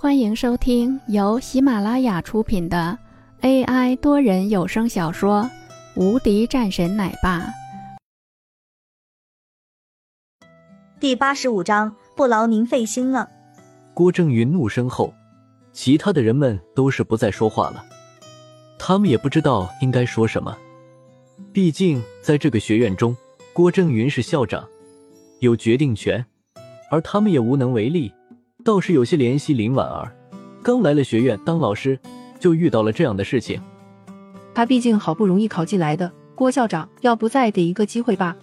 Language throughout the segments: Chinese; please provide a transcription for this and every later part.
欢迎收听由喜马拉雅出品的 AI 多人有声小说《无敌战神奶爸》第八十五章，不劳您费心了。郭正云怒声后，其他的人们都是不再说话了。他们也不知道应该说什么，毕竟在这个学院中，郭正云是校长，有决定权，而他们也无能为力。倒是有些怜惜林婉儿，刚来了学院当老师，就遇到了这样的事情。他毕竟好不容易考进来的，郭校长要不再给一个机会吧？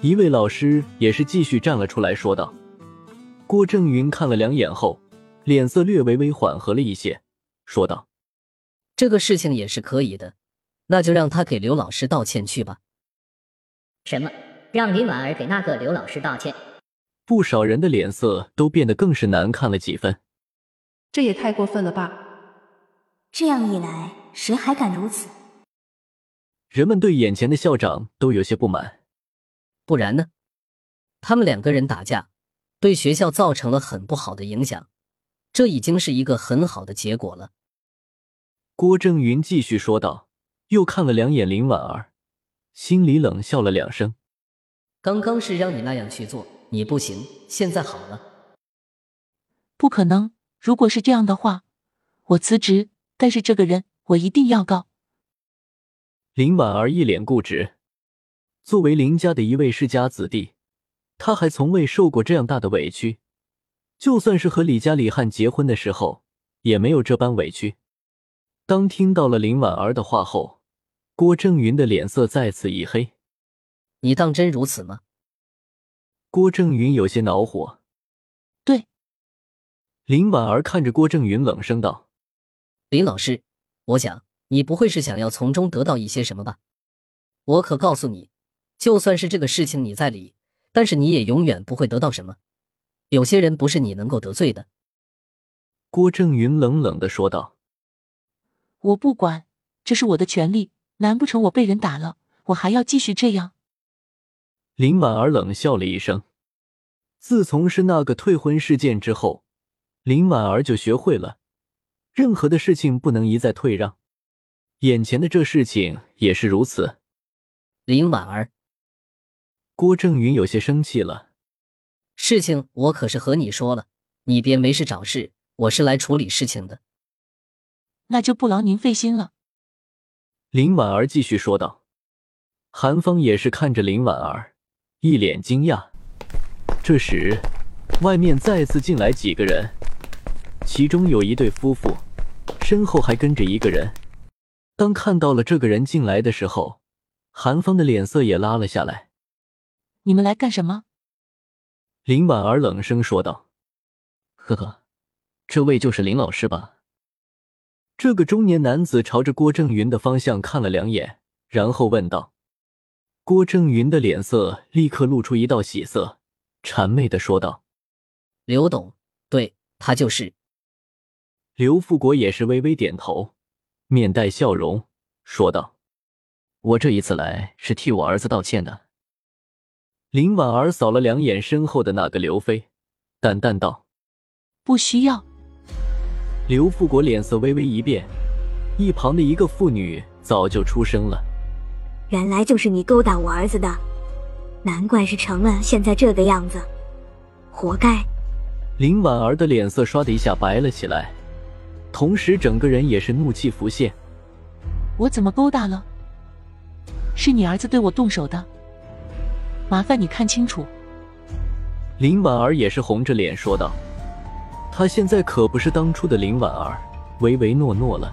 一位老师也是继续站了出来，说道。郭正云看了两眼后，脸色略微微缓和了一些，说道：“这个事情也是可以的，那就让他给刘老师道歉去吧。”什么？让林婉儿给那个刘老师道歉？不少人的脸色都变得更是难看了几分。这也太过分了吧！这样一来，谁还敢如此？人们对眼前的校长都有些不满。不然呢？他们两个人打架，对学校造成了很不好的影响，这已经是一个很好的结果了。郭正云继续说道，又看了两眼林婉儿，心里冷笑了两声。刚刚是让你那样去做。你不行，现在好了。不可能！如果是这样的话，我辞职。但是这个人，我一定要告。林婉儿一脸固执。作为林家的一位世家子弟，他还从未受过这样大的委屈。就算是和李家李汉结婚的时候，也没有这般委屈。当听到了林婉儿的话后，郭正云的脸色再次一黑。你当真如此吗？郭正云有些恼火。对，林婉儿看着郭正云，冷声道：“林老师，我想你不会是想要从中得到一些什么吧？我可告诉你，就算是这个事情你在理，但是你也永远不会得到什么。有些人不是你能够得罪的。”郭正云冷冷的说道：“我不管，这是我的权利。难不成我被人打了，我还要继续这样？”林婉儿冷笑了一声。自从是那个退婚事件之后，林婉儿就学会了，任何的事情不能一再退让。眼前的这事情也是如此。林婉儿，郭正云有些生气了。事情我可是和你说了，你别没事找事，我是来处理事情的。那就不劳您费心了。林婉儿继续说道。韩风也是看着林婉儿。一脸惊讶。这时，外面再次进来几个人，其中有一对夫妇，身后还跟着一个人。当看到了这个人进来的时候，韩风的脸色也拉了下来。你们来干什么？林婉儿冷声说道：“呵呵，这位就是林老师吧？”这个中年男子朝着郭正云的方向看了两眼，然后问道。郭正云的脸色立刻露出一道喜色，谄媚的说道：“刘董，对他就是。”刘富国也是微微点头，面带笑容说道：“我这一次来是替我儿子道歉的。”林婉儿扫了两眼身后的那个刘飞，淡淡道：“不需要。”刘富国脸色微微一变，一旁的一个妇女早就出声了。原来就是你勾搭我儿子的，难怪是成了现在这个样子，活该！林婉儿的脸色唰的一下白了起来，同时整个人也是怒气浮现。我怎么勾搭了？是你儿子对我动手的，麻烦你看清楚。林婉儿也是红着脸说道：“她现在可不是当初的林婉儿，唯唯诺诺了。”